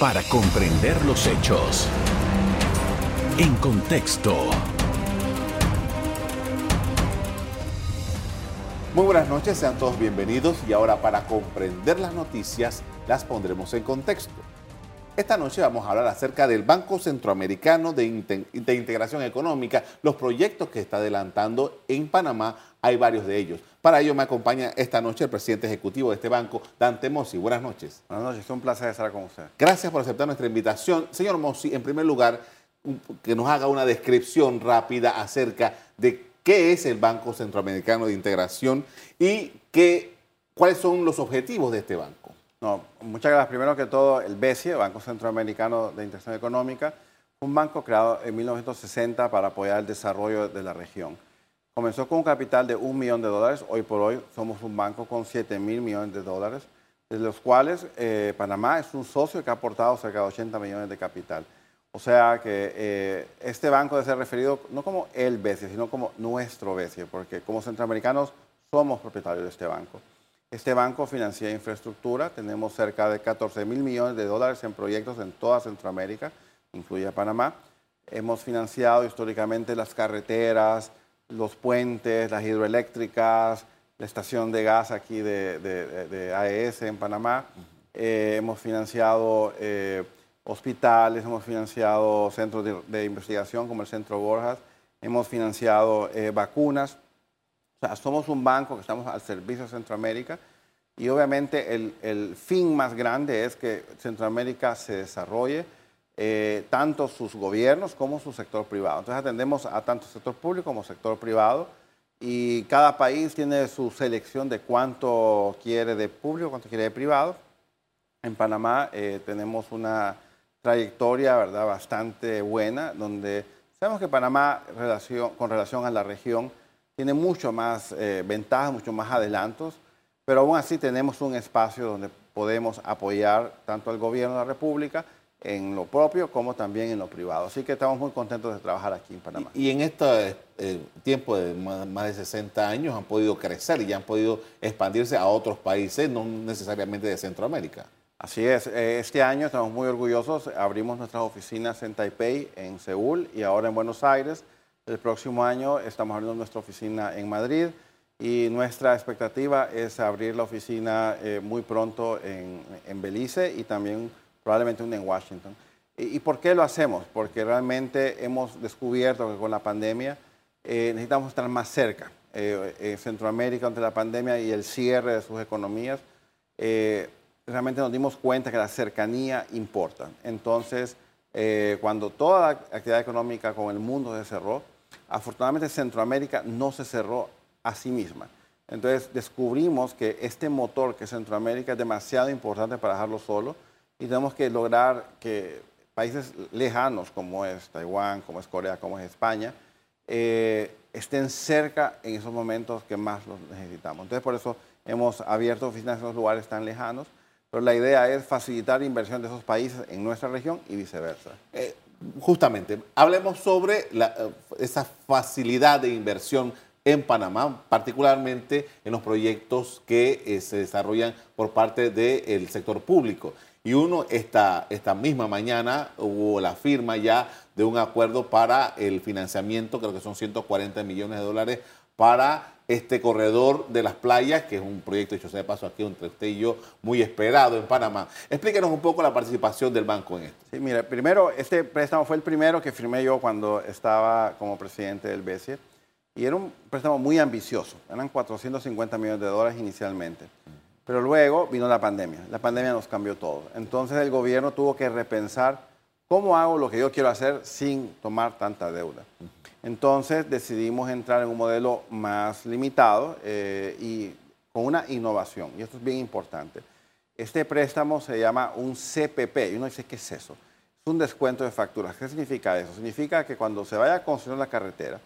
para comprender los hechos. En contexto. Muy buenas noches, sean todos bienvenidos y ahora para comprender las noticias las pondremos en contexto. Esta noche vamos a hablar acerca del Banco Centroamericano de, Integración Económica, los proyectos que está adelantando en Panamá, hay varios de ellos. Para ello me acompaña esta noche el presidente ejecutivo de este banco, Dante Mossi. Buenas noches. Buenas noches, es un placer estar con usted. Gracias por aceptar nuestra invitación. Señor Mossi, en primer lugar, que nos haga una descripción rápida acerca de qué es el Banco Centroamericano de Integración y qué, cuáles son los objetivos de este banco. No, muchas gracias. Primero que todo, el BESIE, Banco Centroamericano de Integración Económica, un banco creado en 1960 para apoyar el desarrollo de la región. Comenzó con un capital de un millón de dólares. Hoy por hoy somos un banco con 7 mil millones de dólares, de los cuales eh, Panamá es un socio que ha aportado cerca de 80 millones de capital. O sea que eh, este banco debe ser referido no como el BESIE, sino como nuestro BESIE, porque como centroamericanos somos propietarios de este banco. Este banco financia infraestructura, tenemos cerca de 14 mil millones de dólares en proyectos en toda Centroamérica, incluye Panamá. Hemos financiado históricamente las carreteras, los puentes, las hidroeléctricas, la estación de gas aquí de, AES en Panamá. Eh, hemos financiado eh, hospitales, hemos financiado centros de, investigación como el Centro Borjas, hemos financiado eh, vacunas. O sea, somos un banco que estamos al servicio de Centroamérica y obviamente el, fin más grande es que Centroamérica se desarrolle, eh, tanto sus gobiernos como su sector privado. Entonces atendemos a tanto sector público como sector privado y cada país tiene su selección de cuánto quiere de público, cuánto quiere de privado. En Panamá eh, tenemos una trayectoria ¿verdad? bastante buena, donde sabemos que Panamá con relación a la región tiene mucho más eh, ventajas, mucho más adelantos, pero aún así tenemos un espacio donde podemos apoyar tanto al gobierno de la República en lo propio como también en lo privado. Así que estamos muy contentos de trabajar aquí en Panamá. Y, en este eh, tiempo de más de 60 años han podido crecer y ya han podido expandirse a otros países, no necesariamente de Centroamérica. Así es, eh, este año estamos muy orgullosos, abrimos nuestras oficinas en Taipei, en Seúl y ahora en Buenos Aires. El próximo año estamos abriendo nuestra oficina en Madrid y nuestra expectativa es abrir la oficina eh, muy pronto en, Belice y también probablemente una en Washington. ¿Y, por qué lo hacemos? Porque realmente hemos descubierto que con la pandemia eh, necesitamos estar más cerca. Eh, en Centroamérica, ante la pandemia y el cierre de sus economías, realmente nos dimos cuenta que la cercanía importa. Entonces, cuando toda la actividad económica con el mundo se cerró, Afortunadamente Centroamérica no se cerró a sí misma. Entonces descubrimos que este motor que es Centroamérica es demasiado importante para dejarlo solo y tenemos que lograr que países lejanos como es Taiwán, como es Corea, como es España, eh, estén cerca en esos momentos que más los necesitamos. Entonces por eso hemos abierto oficinas en esos lugares tan lejanos, pero la idea es facilitar inversión de esos países en nuestra región y viceversa. Eh, justamente, hablemos sobre eh, esa facilidad de inversión en Panamá, particularmente en los proyectos que eh, se desarrollan por parte del sector público. Y uno, esta, esta misma mañana hubo la firma ya de un acuerdo para el financiamiento, creo que son 140 millones de dólares, para este corredor de las playas, que es un proyecto hecho sea de paso aquí entre usted y yo, muy esperado en Panamá. Explíquenos un poco la participación del banco en esto. Sí, mire, primero, este préstamo fue el primero que firmé yo cuando estaba como presidente del BESIE y era un préstamo muy ambicioso, eran 450 millones de dólares inicialmente. Pero luego vino la pandemia, la pandemia nos cambió todo. Entonces el gobierno tuvo que repensar cómo hago lo que yo quiero hacer sin tomar tanta deuda. Entonces decidimos entrar en un modelo más limitado eh, y con una innovación, y esto es bien importante. Este préstamo se llama un CPP, y uno dice, ¿qué es eso? Es un descuento de facturas. ¿Qué significa eso? Significa que cuando se vaya a construir la carretera,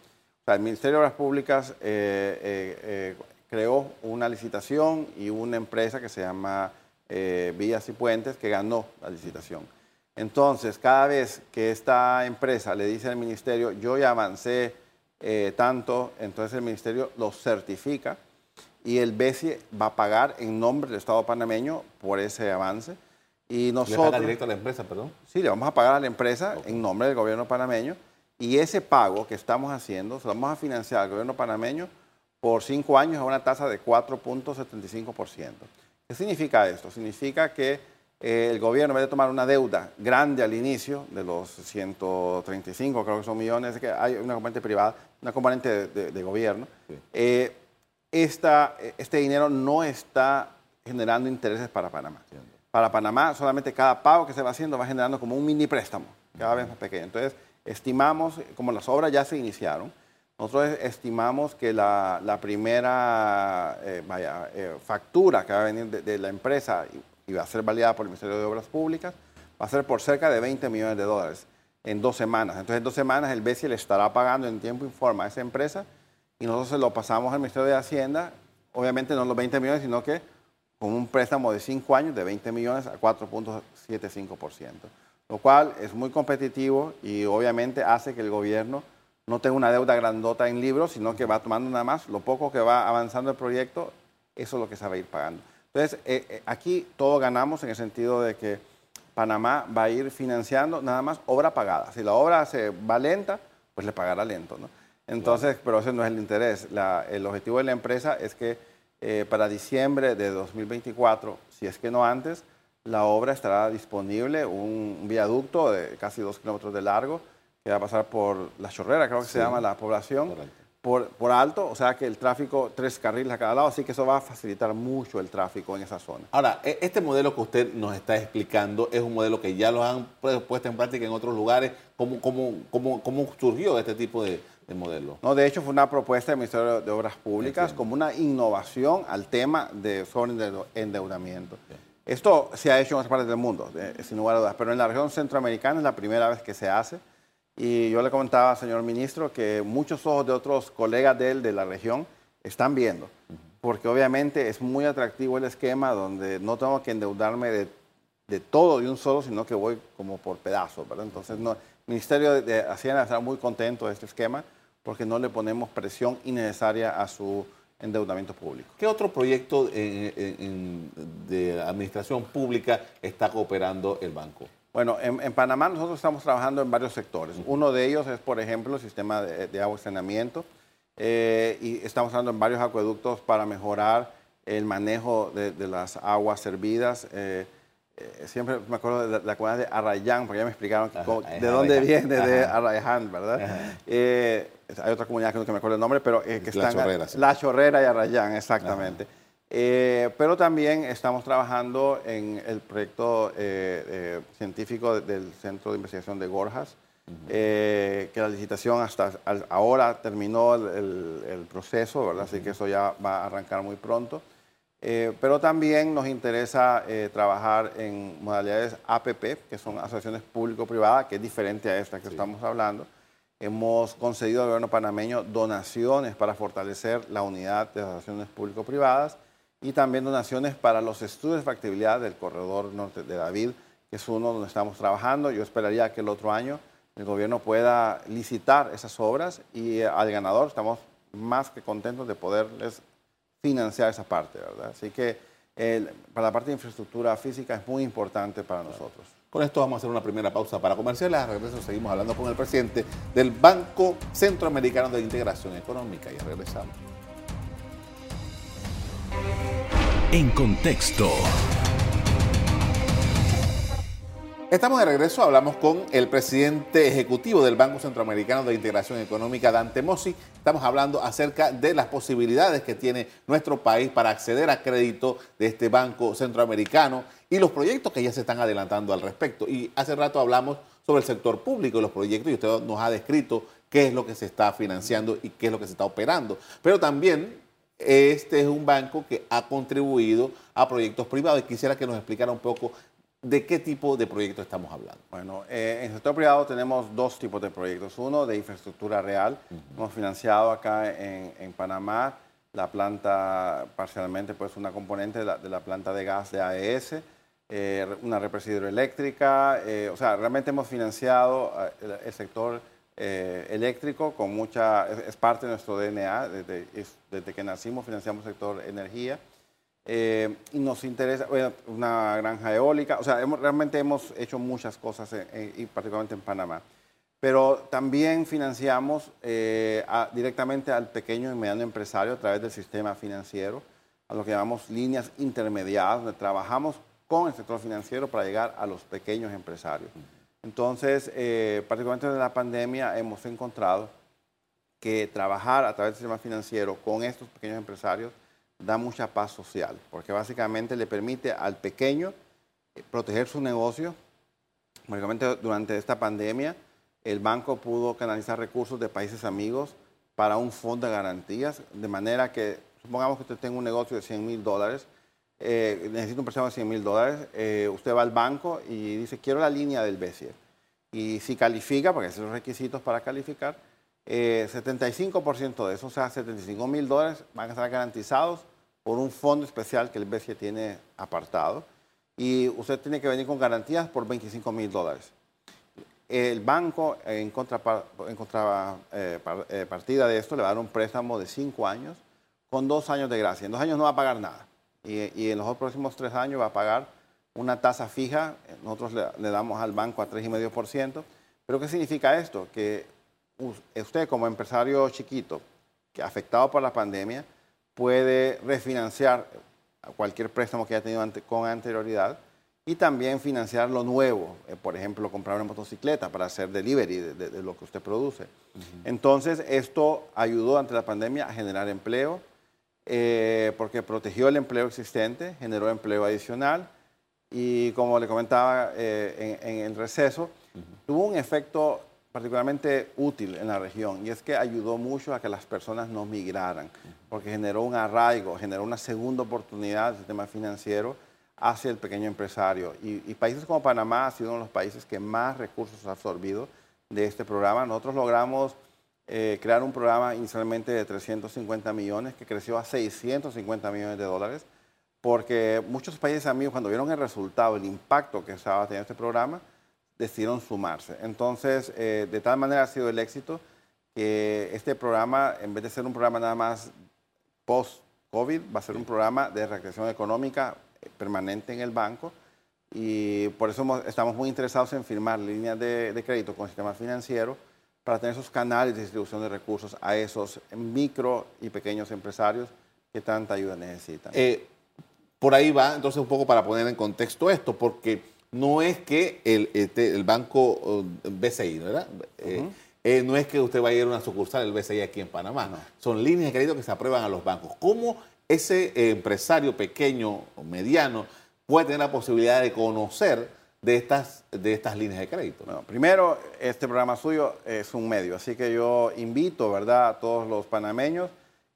el Ministerio de Obras Públicas eh, eh, creó una licitación y una empresa que se llama Vías y Puentes que ganó la licitación. Entonces, cada vez que esta empresa le dice al ministerio, yo ya avancé eh, tanto, entonces el ministerio lo certifica y el BESI va a pagar en nombre del Estado panameño por ese avance. Y nosotros... ¿Le paga directo a la empresa, perdón? Sí, le vamos a pagar a la empresa en nombre del gobierno panameño y ese pago que estamos haciendo se lo vamos a financiar al gobierno panameño por cinco años a una tasa de 4.75%. ¿Qué significa esto? Significa que eh, el gobierno, en vez de tomar una deuda grande al inicio, de los 135, creo que son millones, que hay una componente privada, una componente de, gobierno, eh, este dinero no está generando intereses para Panamá. Para Panamá, solamente cada pago que se va haciendo va generando como un mini préstamo, cada vez más pequeño. Entonces, estimamos, como las obras ya se iniciaron, nosotros estimamos que la, primera eh, eh, factura que va a venir de, la empresa y, va a ser validada por el Ministerio de Obras Públicas va a ser por cerca de 20 millones de dólares en dos semanas. Entonces, en dos semanas el BESI le estará pagando en tiempo informa a esa empresa y nosotros se lo pasamos al Ministerio de Hacienda, obviamente no los 20 millones, sino que con un préstamo de 5 años de 20 millones a 4.75%, lo cual es muy competitivo y obviamente hace que el gobierno no tenga una deuda grandota en libros, sino que va tomando nada más lo poco que va avanzando el proyecto, eso es lo que se va a ir pagando. Entonces, eh, eh, aquí todos ganamos en el sentido de que Panamá va a ir financiando nada más obra pagada. Si la obra se va lenta, pues le pagará lento, ¿no? Entonces, pero ese no es el interés. el objetivo de la empresa es que eh, para diciembre de 2024, si es que no antes, la obra estará disponible, un, viaducto de casi dos kilómetros de largo, que va a pasar por La Chorrera, creo que se llama la población, por, por, alto, o sea que el tráfico, tres carriles a cada lado, así que eso va a facilitar mucho el tráfico en esa zona. Ahora, e, este modelo que usted nos está explicando es un modelo que ya lo han puesto en práctica en otros lugares. ¿Cómo, cómo, cómo, cómo surgió este tipo de, de modelo? No, de hecho fue una propuesta del Ministerio de Obras Públicas como una innovación al tema de endeudamiento. Esto se ha hecho en otras partes del mundo, sin lugar a dudas, pero en la región centroamericana es la primera vez que se hace. Y yo le comentaba, señor ministro, que muchos ojos de otros colegas de él de la región están viendo, porque obviamente es muy atractivo el esquema donde no tengo que endeudarme de, de todo de un solo, sino que voy como por pedazos, ¿verdad? Entonces, no, el Ministerio de Hacienda está muy contento de este esquema porque no le ponemos presión innecesaria a su endeudamiento público. ¿Qué otro proyecto de administración pública está cooperando el banco? Bueno, en, Panamá nosotros estamos trabajando en varios sectores. Uno de ellos es, por ejemplo, el sistema de, agua y saneamiento. Eh, y estamos trabajando en varios acueductos para mejorar el manejo de, las aguas servidas. Eh, eh, siempre me acuerdo de la, comunidad de Arrayán, porque ya me explicaron de dónde viene, de Arrayán, ¿verdad? Eh, hay otra comunidad que no me acuerdo el nombre, pero eh, que la Chorrera, La Chorrera y Arrayán, exactamente. Pero también estamos trabajando en el proyecto científico del Centro de Investigación de Gorjas, que la licitación hasta ahora terminó el, el proceso, ¿verdad? Así que eso ya va a arrancar muy pronto. Eh, pero también nos interesa eh, trabajar en modalidades APP, que son asociaciones público-privadas, que es diferente a esta que estamos hablando. Hemos concedido al gobierno panameño donaciones para fortalecer la unidad de asociaciones público-privadas y también donaciones para los estudios de factibilidad del corredor norte de David, que es uno donde estamos trabajando. Yo esperaría que el otro año el gobierno pueda licitar esas obras y eh, al ganador estamos más que contentos de poderles financiar esa parte, ¿verdad? Así que para la parte de infraestructura física es muy importante para nosotros. Con esto vamos a hacer una primera pausa para comerciales. A regreso seguimos hablando con el presidente del Banco Centroamericano de Integración Económica y regresamos. En contexto. Estamos de regreso, hablamos con el presidente ejecutivo del Banco Centroamericano de Integración Económica, Dante Mossi. Estamos hablando acerca de las posibilidades que tiene nuestro país para acceder a crédito de este Banco Centroamericano y los proyectos que ya se están adelantando al respecto. Y hace rato hablamos sobre el sector público y los proyectos y usted nos ha descrito qué es lo que se está financiando y qué es lo que se está operando. Pero también este es un banco que ha contribuido a proyectos privados y quisiera que nos explicara un poco ¿De qué tipo de proyecto estamos hablando? Bueno, eh, en el sector privado tenemos dos tipos de proyectos. Uno de infraestructura real. Hemos financiado acá en, Panamá la planta, parcialmente, pues una componente de la, planta de gas de AES, eh, una represa hidroeléctrica. Eh, o sea, realmente hemos financiado el, sector eléctrico con mucha, es, parte de nuestro DNA. Desde, desde que nacimos financiamos el sector energía. Eh, y nos interesa una granja eólica, o sea, realmente hemos hecho muchas cosas, y particularmente en Panamá. Pero también financiamos eh, directamente al pequeño y mediano empresario a través del sistema financiero, a lo que llamamos líneas intermediadas, donde trabajamos con el sector financiero para llegar a los pequeños empresarios. Entonces, eh, particularmente en la pandemia, hemos encontrado que trabajar a través del sistema financiero con estos pequeños empresarios da mucha paz social, porque básicamente le permite al pequeño eh, proteger su negocio. Básicamente durante esta pandemia, el banco pudo canalizar recursos de países amigos para un fondo de garantías, de manera que, supongamos que usted tenga un negocio de 100 mil dólares, eh, necesita un préstamo de 100 mil dólares, eh, usted va al banco y dice, quiero la línea del BCE. Y si califica, porque esos son los requisitos para calificar, 75% de eso, o sea, 75 mil dólares, van a estar garantizados por un fondo especial que el BCE tiene apartado y usted tiene que venir con garantías por 25 mil dólares. El banco, en, contrapartida eh, eh de esto, le va a dar un préstamo de 5 años con 2 años de gracia. En 2 años no va a pagar nada y, en los próximos 3 años va a pagar una tasa fija. Nosotros le, le damos al banco a 3,5%. ¿Pero qué significa esto? Que usted como empresario chiquito, que afectado por la pandemia, puede refinanciar cualquier préstamo que haya tenido con anterioridad y también financiar lo nuevo, eh, por ejemplo, comprar una motocicleta para hacer delivery de, lo que usted produce. Entonces, esto ayudó ante la pandemia a generar empleo, eh, porque protegió el empleo existente, generó empleo adicional y, como le comentaba eh, en, el receso, tuvo un efecto particularmente útil en la región y es que ayudó mucho a que las personas no migraran, porque generó un arraigo, generó una segunda oportunidad del sistema financiero hacia el pequeño empresario. Y, países como Panamá ha sido uno de los países que más recursos ha absorbido de este programa. Nosotros logramos eh, crear un programa inicialmente de 350 millones que creció a 650 millones de dólares, porque muchos países amigos cuando vieron el resultado, el impacto que estaba teniendo este programa, decidieron sumarse. Entonces, eh, de tal manera ha sido el éxito que este programa, en vez de ser un programa nada más post-COVID, va a ser un programa de reactivación económica eh, permanente en el banco y por eso estamos muy interesados en firmar líneas de, crédito con el sistema financiero para tener esos canales de distribución de recursos a esos micro y pequeños empresarios que tanta ayuda necesitan. Eh, por ahí va, entonces, un poco para poner en contexto esto, porque no es que el, este, el banco uh, BCI, ¿verdad? Eh, eh, no es que usted vaya a ir a una sucursal del BCI aquí en Panamá. Son líneas de crédito que se aprueban a los bancos. ¿Cómo ese empresario pequeño o mediano puede tener la posibilidad de conocer de estas, de estas líneas de crédito? primero, este programa suyo es un medio, así que yo invito ¿verdad? a todos los panameños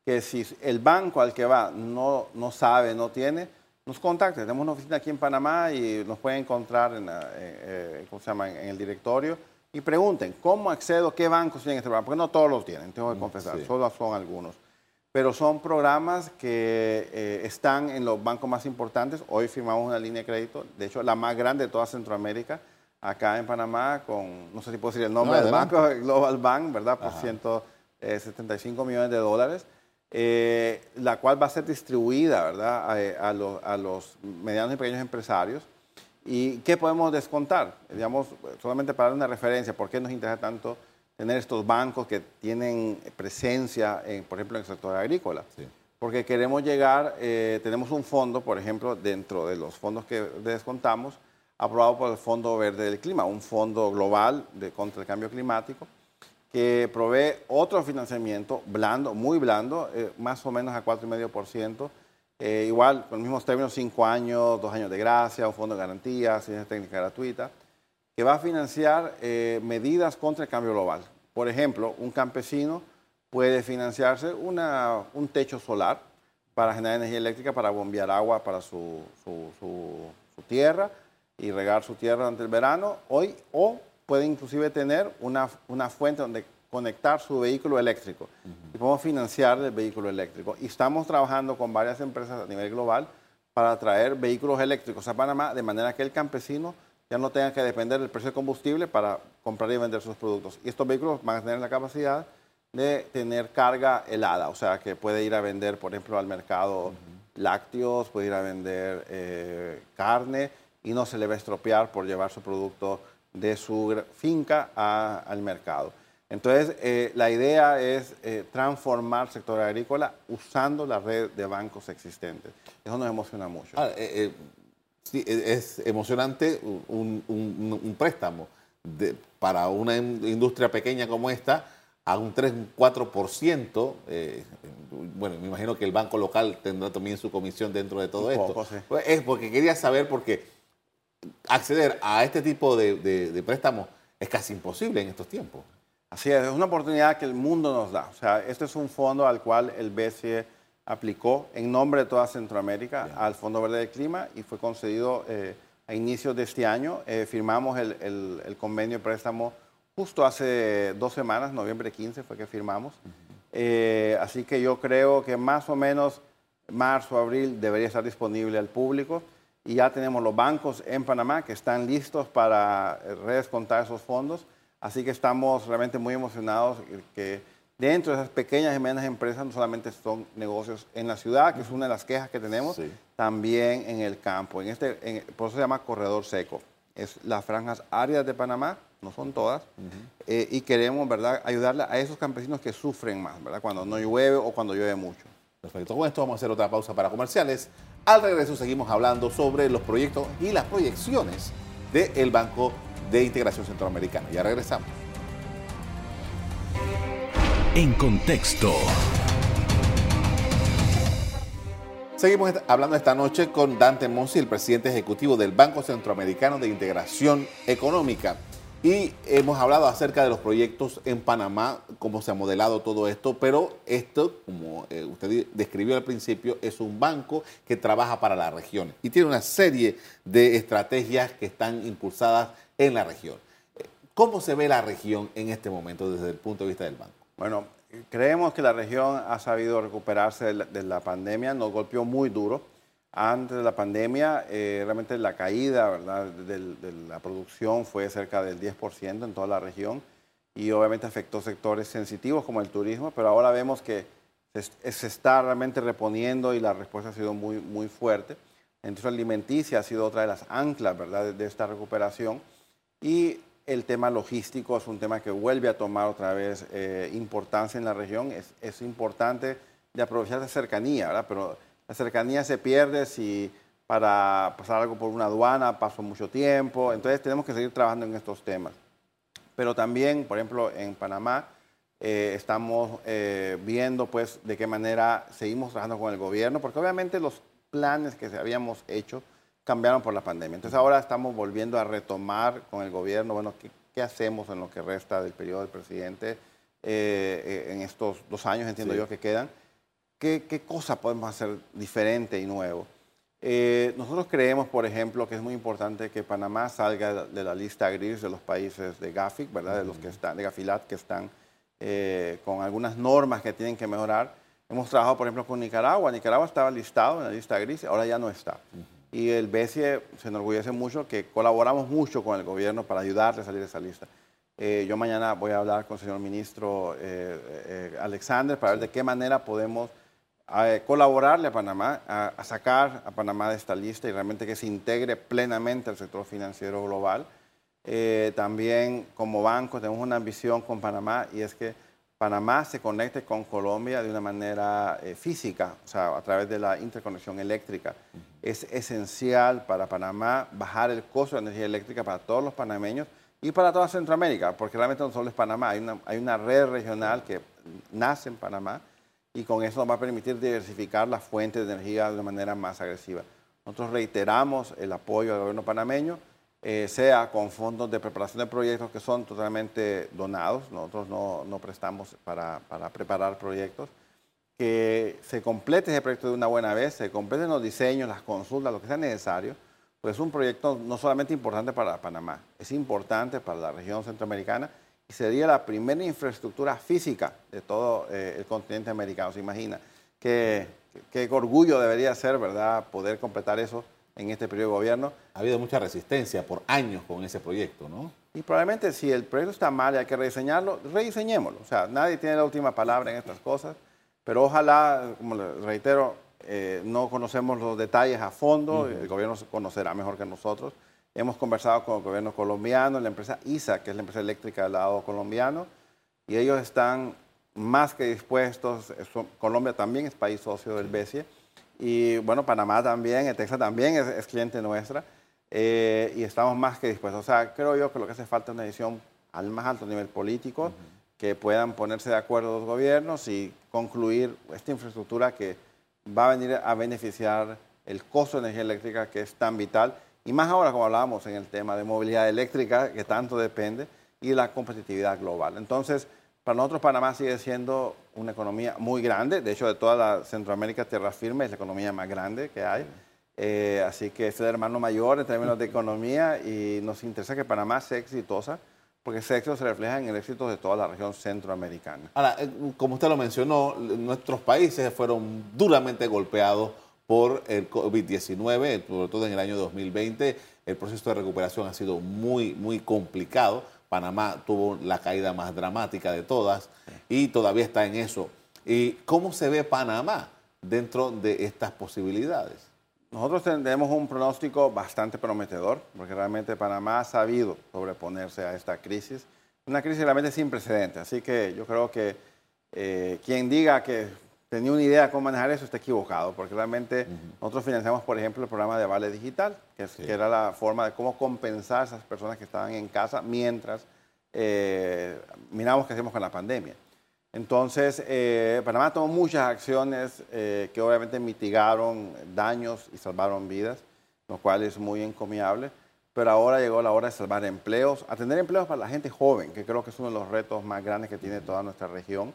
que si el banco al que va no, no sabe, no tiene, nos contacten. Tenemos una oficina aquí en Panamá y nos pueden encontrar en, eh, ¿cómo se llama? en el directorio y pregunten, ¿cómo accedo? ¿Qué bancos tienen este programa? Porque no todos los tienen, tengo que mm, confesar, solo son algunos. Pero son programas que eh, están en los bancos más importantes. Hoy firmamos una línea de crédito, de hecho la más grande de toda Centroamérica, acá en Panamá, con, no sé si puedo decir el nombre del banco, Global Bank, ¿verdad? Por 175 millones de dólares. Eh, la cual va a ser distribuida ¿verdad? A, los, medianos y pequeños empresarios. ¿Y qué podemos descontar? Digamos, solamente para dar una referencia, ¿por qué nos interesa tanto tener estos bancos que tienen presencia, en, por ejemplo, en el sector agrícola? Porque queremos llegar, eh, tenemos un fondo, por ejemplo, dentro de los fondos que descontamos, aprobado por el Fondo Verde del Clima, un fondo global de, contra el cambio climático, que provee otro financiamiento blando, muy blando, eh, más o menos a 4,5%. Eh, igual, con los mismos términos, 5 años, 2 años de gracia, un fondo de garantía, asistencia técnica gratuita, que va a financiar eh, medidas contra el cambio global. Por ejemplo, un campesino puede financiarse una, un techo solar para generar energía eléctrica, para bombear agua para su, su, su tierra y regar su tierra durante el verano, hoy, o puede inclusive tener una, una fuente donde conectar su vehículo eléctrico y podemos financiar el vehículo eléctrico. Y estamos trabajando con varias empresas a nivel global para traer vehículos eléctricos a Panamá de manera que el campesino ya no tenga que depender del precio de combustible para comprar y vender sus productos. Y estos vehículos van a tener la capacidad de tener carga helada, o sea que puede ir a vender, por ejemplo, al mercado lácteos, puede ir a vender eh, carne y no se le va a estropear por llevar su producto de su finca al mercado. Entonces, eh, la idea es eh, transformar el sector agrícola usando la red de bancos existentes. Eso nos emociona mucho. Ah, sí, e, es emocionante un, préstamo para una industria pequeña como esta a un 3, 4%. Eh, bueno, me imagino que el banco local tendrá también su comisión dentro de todo esto. Pues, es porque quería saber, porque acceder a este tipo de, préstamos es casi imposible en estos tiempos. Así es, es una oportunidad que el mundo nos da. O sea, este es un fondo al cual el BCE aplicó en nombre de toda Centroamérica al Fondo Verde del Clima y fue concedido eh, a inicios de este año. Eh, firmamos el, el convenio de préstamo Justo hace dos semanas, noviembre 15 fue que firmamos. Eh, así que yo creo que más o menos marzo, abril debería estar disponible al público. Y ya tenemos los bancos en Panamá que están listos para eh, redescontar esos fondos. Así que estamos realmente muy emocionados que dentro de esas pequeñas y medianas empresas no solamente son negocios en la ciudad, que es una de las quejas que tenemos, también en el campo. En este, por eso se llama corredor seco. Es las franjas áridas de Panamá no son todas, eh, y queremos ¿verdad? ayudarle a esos campesinos que sufren más, ¿verdad? cuando no llueve o cuando llueve mucho. Perfecto, con esto vamos a hacer otra pausa para comerciales. Al regreso seguimos hablando sobre los proyectos y las proyecciones del Banco de Integración Centroamericana. Ya regresamos. En contexto. Seguimos hablando esta noche con Dante Monsi, el presidente ejecutivo del Banco Centroamericano de Integración Económica. Y hemos hablado acerca de los proyectos en Panamá, cómo se ha modelado todo esto, pero esto, como eh, usted describió al principio, es un banco que trabaja para la región y tiene una serie de estrategias que están impulsadas en la región. ¿Cómo se ve la región en este momento desde el punto de vista del banco? Bueno, creemos que la región ha sabido recuperarse de la pandemia, nos golpeó muy duro antes de la pandemia, eh, realmente la caída ¿verdad? De, la producción fue cerca del 10% en toda la región y obviamente afectó sectores sensitivos como el turismo, pero ahora vemos que se, está realmente reponiendo y la respuesta ha sido muy, muy fuerte. Entonces, alimenticia ha sido otra de las anclas ¿verdad? de esta recuperación y el tema logístico es un tema que vuelve a tomar otra vez eh, importancia en la región. Es, es importante de aprovechar la cercanía, pero la cercanía se pierde si para pasar algo por una aduana pasó mucho tiempo. Entonces tenemos que seguir trabajando en estos temas. Pero también, por ejemplo, en Panamá eh, estamos eh, viendo pues de qué manera seguimos trabajando con el gobierno, porque obviamente los planes que habíamos hecho cambiaron por la pandemia. Entonces ahora estamos volviendo a retomar con el gobierno, bueno, qué, hacemos en lo que resta del periodo del presidente eh, en estos dos años, entiendo yo, que quedan. ¿Qué, qué cosa podemos hacer diferente y nuevo? Eh, nosotros creemos, por ejemplo, que es muy importante que Panamá salga de la lista gris de los países de GAFIC, ¿verdad? De los que están, de Gafilat, que están eh, con algunas normas que tienen que mejorar. Hemos trabajado, por ejemplo, con Nicaragua. Nicaragua estaba listado en la lista gris, ahora ya no está. Y el BCE se enorgullece mucho que colaboramos mucho con el gobierno para ayudarle a salir de esa lista. Eh, yo mañana voy a hablar con el señor ministro Alexander para ver de qué manera podemos a colaborarle a Panamá, a, sacar a Panamá de esta lista y realmente que se integre plenamente al sector financiero global. Eh, también como banco tenemos una ambición con Panamá y es que Panamá se conecte con Colombia de una manera eh, física, o sea, a través de la interconexión eléctrica. Es esencial para Panamá bajar el costo de energía eléctrica para todos los panameños y para toda Centroamérica, porque realmente no solo es Panamá, hay una, hay una red regional que nace en Panamá y con eso nos va a permitir diversificar las fuentes de energía de manera más agresiva. Nosotros reiteramos el apoyo al gobierno panameño, eh, sea con fondos de preparación de proyectos que son totalmente donados, nosotros no, no prestamos para, para, preparar proyectos, que se complete ese proyecto de una buena vez, se completen los diseños, las consultas, lo que sea necesario, pues es un proyecto no solamente importante para Panamá, es importante para la región centroamericana y sería la primera infraestructura física de todo eh, el continente americano. ¿Se imagina? Qué, qué, orgullo debería ser, ¿verdad?, poder completar eso en este periodo de gobierno. Ha habido mucha resistencia por años con ese proyecto, ¿no? Y probablemente si el proyecto está mal y hay que rediseñarlo, rediseñémoslo. O sea, nadie tiene la última palabra en estas cosas, pero ojalá, como le reitero, eh, no conocemos los detalles a fondo, el gobierno conocerá mejor que nosotros. Hemos conversado con el gobierno colombiano, la empresa ISA, que es la empresa eléctrica del lado colombiano, y ellos están más que dispuestos. Colombia también es país socio del BESIE, y bueno, Panamá también, Texas también es, cliente nuestra, eh, y estamos más que dispuestos. O sea, creo yo que lo que hace falta es una decisión al más alto nivel político, que puedan ponerse de acuerdo los gobiernos y concluir esta infraestructura que va a venir a beneficiar el costo de energía eléctrica que es tan vital y más ahora como hablábamos en el tema de movilidad eléctrica que tanto depende y la competitividad global. Entonces, para nosotros Panamá sigue siendo una economía muy grande, de hecho de toda la Centroamérica tierra firme es la economía más grande que hay. Eh, así que es el hermano mayor en términos de economía y nos interesa que Panamá sea exitosa porque ese éxito se refleja en el éxito de toda la región centroamericana. Ahora, eh, como usted lo mencionó, nuestros países fueron duramente golpeados por el COVID-19, sobre todo en el año 2020. El proceso de recuperación ha sido muy, muy complicado. Panamá tuvo la caída más dramática de todas y todavía está en eso. ¿Y cómo se ve Panamá dentro de estas posibilidades? Nosotros tenemos un pronóstico bastante prometedor, porque realmente Panamá ha sabido sobreponerse a esta crisis, una crisis realmente sin precedentes. Así que yo creo que eh, quien diga que tenía una idea de cómo manejar eso está equivocado, porque realmente nosotros financiamos, por ejemplo, el programa de Vale Digital, que, era la forma de cómo compensar a esas personas que estaban en casa mientras eh, miramos qué hacemos con la pandemia. Entonces, eh, Panamá tomó muchas acciones eh, que obviamente mitigaron daños y salvaron vidas, lo cual es muy encomiable. Pero ahora llegó la hora de salvar empleos, atender empleos para la gente joven, que creo que es uno de los retos más grandes que tiene toda nuestra región.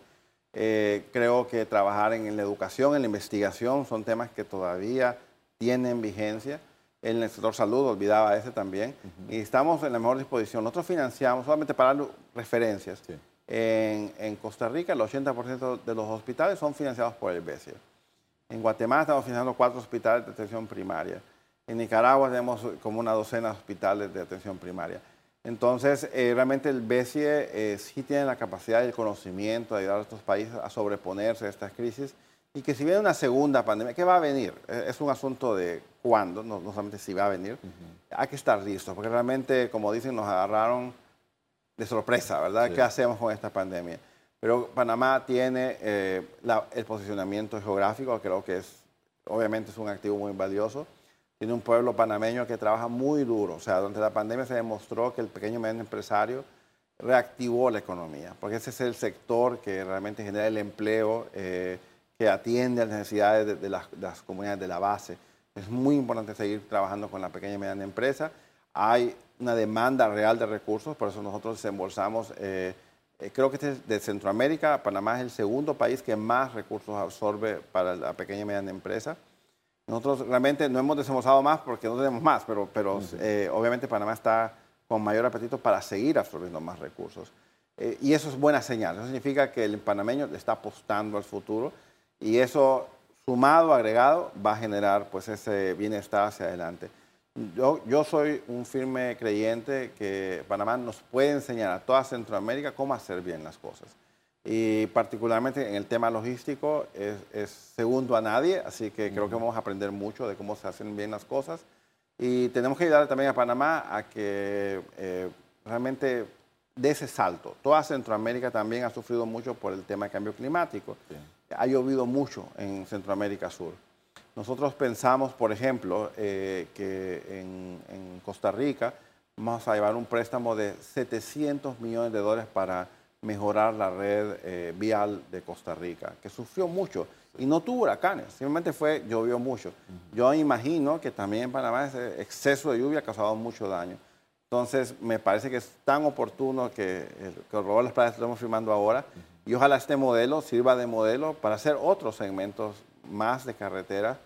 Eh, creo que trabajar en, la educación, en la investigación, son temas que todavía tienen vigencia. En el sector salud, olvidaba ese también. Y estamos en la mejor disposición. Nosotros financiamos, solamente para referencias, en, Costa Rica, el 80% de los hospitales son financiados por el BCE. En Guatemala estamos financiando cuatro hospitales de atención primaria. En Nicaragua tenemos como una docena de hospitales de atención primaria. Entonces, eh, realmente el BCE eh, sí tiene la capacidad y el conocimiento de ayudar a estos países a sobreponerse a estas crisis y que si viene una segunda pandemia, ¿qué va a venir? Eh, es un asunto de cuándo, no, solamente si va a venir. Hay que estar listos, porque realmente, como dicen, nos agarraron de sorpresa, ¿verdad? ¿Qué hacemos con esta pandemia? Pero Panamá tiene eh, el posicionamiento geográfico, creo que es, obviamente es un activo muy valioso. Tiene un pueblo panameño que trabaja muy duro. O sea, durante la pandemia se demostró que el pequeño y medio empresario reactivó la economía, porque ese es el sector que realmente genera el empleo, eh, que atiende a las necesidades de, las, de, las, comunidades de la base. Es muy importante seguir trabajando con la pequeña y mediana empresa. Hay una demanda real de recursos, por eso nosotros desembolsamos, eh, eh, creo que este de Centroamérica, Panamá es el segundo país que más recursos absorbe para la pequeña y mediana empresa. Nosotros realmente no hemos desembolsado más porque no tenemos más, pero, pero eh, obviamente Panamá está con mayor apetito para seguir absorbiendo más recursos. y eso es buena señal, eso significa que el panameño le está apostando al futuro y eso sumado, agregado, va a generar pues ese bienestar hacia adelante. Yo, yo soy un firme creyente que Panamá nos puede enseñar a toda Centroamérica cómo hacer bien las cosas. Y particularmente en el tema logístico es, segundo a nadie, así que creo que vamos a aprender mucho de cómo se hacen bien las cosas. Y tenemos que ayudar también a Panamá a que eh, realmente dé ese salto. Toda Centroamérica también ha sufrido mucho por el tema de cambio climático. Ha llovido mucho en Centroamérica Sur. Nosotros pensamos, por ejemplo, eh, que en, Costa Rica vamos a llevar un préstamo de 700 millones de dólares para mejorar la red eh, vial de Costa Rica, que sufrió mucho y no tuvo huracanes, simplemente fue, llovió mucho. Yo imagino que también en Panamá ese exceso de lluvia ha causado mucho daño. Entonces, me parece que es tan oportuno que el corredor de las playas que estamos firmando ahora y ojalá este modelo sirva de modelo para hacer otros segmentos más de carretera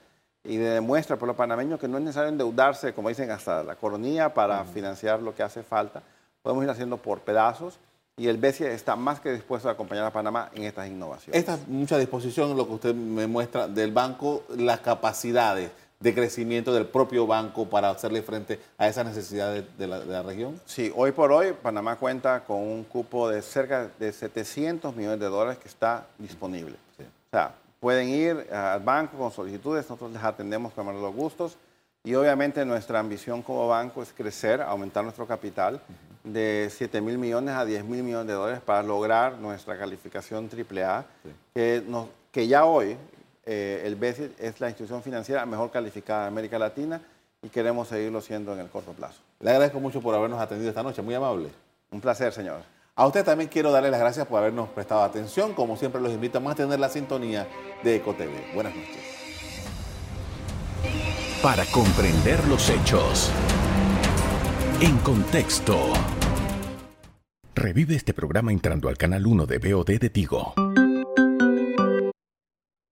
y demuestra al pueblo panameño que no es necesario endeudarse, como dicen, hasta la coronilla para financiar lo que hace falta. Podemos ir haciendo por pedazos y el BCE está más que dispuesto a acompañar a Panamá en estas innovaciones. Esta mucha disposición, lo que usted me muestra del banco, las capacidades de crecimiento del propio banco para hacerle frente a esas necesidades de la, región? Sí, hoy por hoy Panamá cuenta con un cupo de cerca de 700 millones de dólares que está disponible. O sea, pueden ir al banco con solicitudes, nosotros les atendemos con los gustos y obviamente nuestra ambición como banco es crecer, aumentar nuestro capital de 7 mil millones a 10 mil millones de dólares para lograr nuestra calificación AAA, que, que ya hoy eh, el BESI es la institución financiera mejor calificada de América Latina y queremos seguirlo siendo en el corto plazo. Le agradezco mucho por habernos atendido esta noche, muy amable. Un placer, señor. A usted también quiero darle las gracias por habernos prestado atención. Como siempre, los invito a mantener la sintonía de EcoTV. Buenas noches. Para comprender los hechos. En contexto. Revive este programa entrando al canal 1 de BOD de Tigo.